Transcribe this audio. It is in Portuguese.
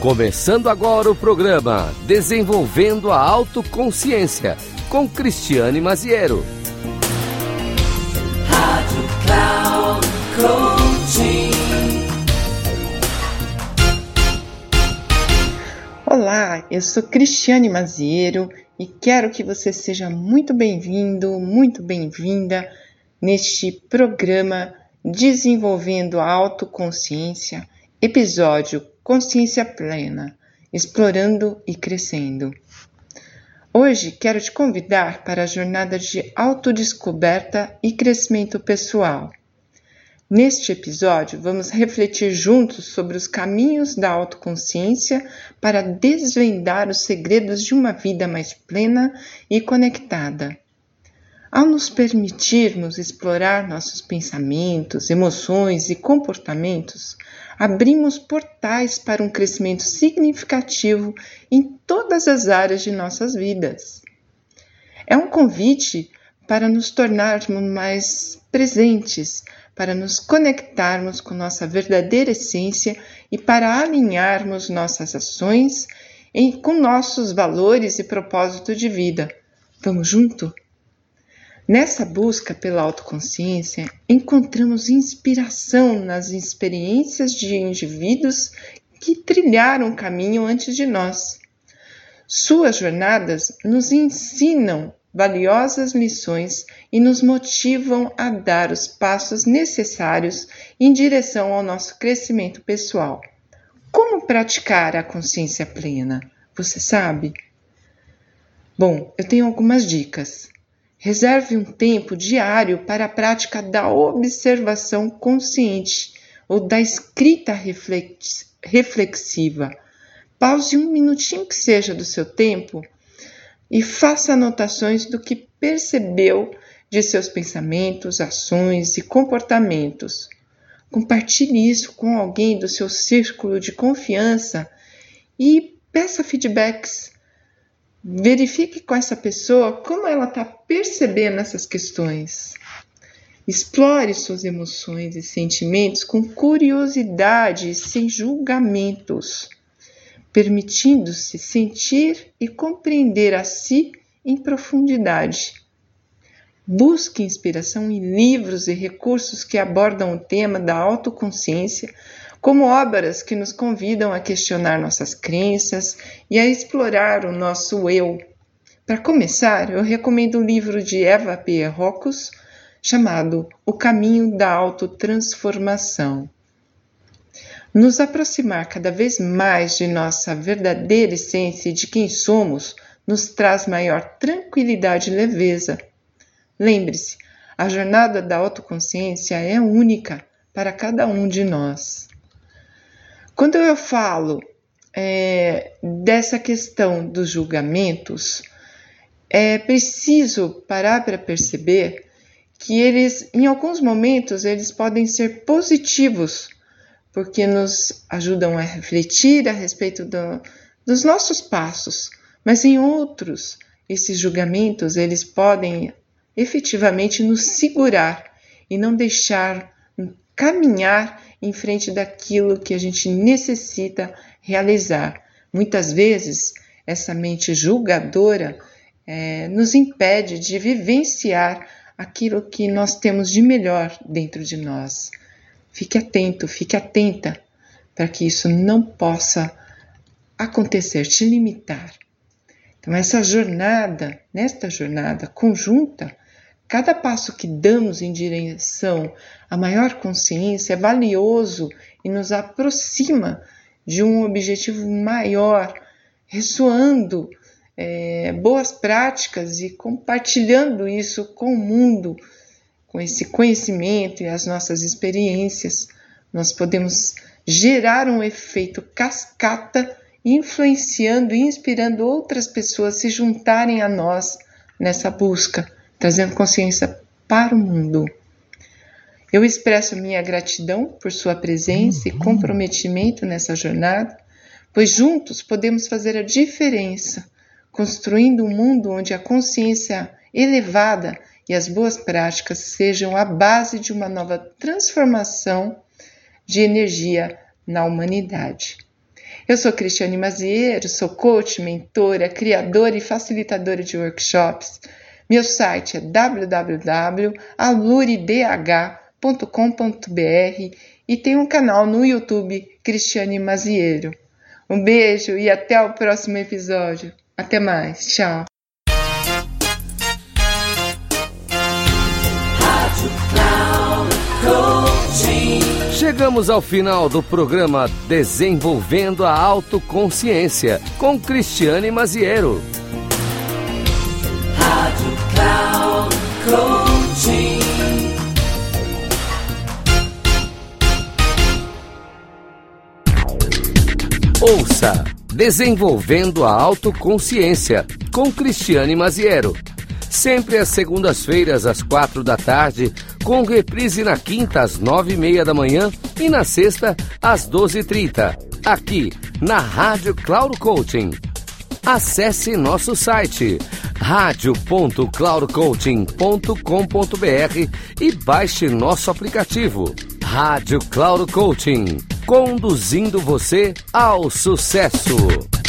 Começando agora o programa Desenvolvendo a Autoconsciência com Cristiane Maziero. Rádio Cloud Coaching. Olá, eu sou Cristiane Maziero e quero que você seja muito bem-vindo, muito bem-vinda neste programa Desenvolvendo a Autoconsciência, episódio Consciência Plena, Explorando e Crescendo. Hoje quero te convidar para a jornada de autodescoberta e crescimento pessoal. Neste episódio, vamos refletir juntos sobre os caminhos da autoconsciência para desvendar os segredos de uma vida mais plena e conectada. Ao nos permitirmos explorar nossos pensamentos, emoções e comportamentos, abrimos portais para um crescimento significativo em todas as áreas de nossas vidas. É um convite para nos tornarmos mais presentes, para nos conectarmos com nossa verdadeira essência e para alinharmos nossas ações em, com nossos valores e propósito de vida. Vamos junto? Nessa busca pela autoconsciência, encontramos inspiração nas experiências de indivíduos que trilharam o caminho antes de nós. Suas jornadas nos ensinam valiosas lições e nos motivam a dar os passos necessários em direção ao nosso crescimento pessoal. Como praticar a consciência plena? Você sabe? Bom, eu tenho algumas dicas. Reserve um tempo diário para a prática da observação consciente ou da escrita reflexiva. Pause um minutinho que seja do seu tempo e faça anotações do que percebeu de seus pensamentos, ações e comportamentos. Compartilhe isso com alguém do seu círculo de confiança e peça feedbacks Verifique com essa pessoa como ela está percebendo essas questões. Explore suas emoções e sentimentos com curiosidade sem julgamentos, permitindo-se sentir e compreender a si em profundidade. Busque inspiração em livros e recursos que abordam o tema da autoconsciência como obras que nos convidam a questionar nossas crenças e a explorar o nosso eu. Para começar, eu recomendo o livro de Eva P. Rocos chamado O Caminho da Autotransformação. Nos aproximar cada vez mais de nossa verdadeira essência e de quem somos nos traz maior tranquilidade e leveza. Lembre-se, a jornada da autoconsciência é única para cada um de nós. Quando eu falo é, dessa questão dos julgamentos, é preciso parar para perceber que eles, em alguns momentos, eles podem ser positivos, porque nos ajudam a refletir a respeito do, dos nossos passos, mas em outros, esses julgamentos, eles podem efetivamente nos segurar e não deixar caminhar em frente daquilo que a gente necessita realizar. Muitas vezes, essa mente julgadora é, nos impede de vivenciar aquilo que nós temos de melhor dentro de nós. Fique atento, fique atenta para que isso não possa acontecer, te limitar. Então, essa jornada, nesta jornada conjunta, Cada passo que damos em direção à maior consciência é valioso e nos aproxima de um objetivo maior, ressoando é, boas práticas e compartilhando isso com o mundo, com esse conhecimento e as nossas experiências. Nós podemos gerar um efeito cascata, influenciando e inspirando outras pessoas a se juntarem a nós nessa busca trazendo consciência para o mundo. Eu expresso minha gratidão por sua presença e comprometimento nessa jornada, pois juntos podemos fazer a diferença, construindo um mundo onde a consciência elevada e as boas práticas sejam a base de uma nova transformação de energia na humanidade. Eu sou Cristiane Maziero, sou coach, mentora, criadora e facilitadora de workshops. Meu site é www.aluridh.com.br e tem um canal no YouTube Cristiane Maziero. Um beijo e até o próximo episódio. Até mais. Tchau. Chegamos ao final do programa Desenvolvendo a Autoconsciência com Cristiane Maziero. Desenvolvendo a Autoconsciência com Cristiane Maziero. Sempre às segundas-feiras, às quatro da tarde, com reprise na quinta, às nove e meia da manhã e na sexta, às doze e trinta, aqui na Rádio Cloud Coaching. Acesse nosso site radio.cloudcoaching.com.br e baixe nosso aplicativo Rádio Cloud Coaching, conduzindo você ao sucesso.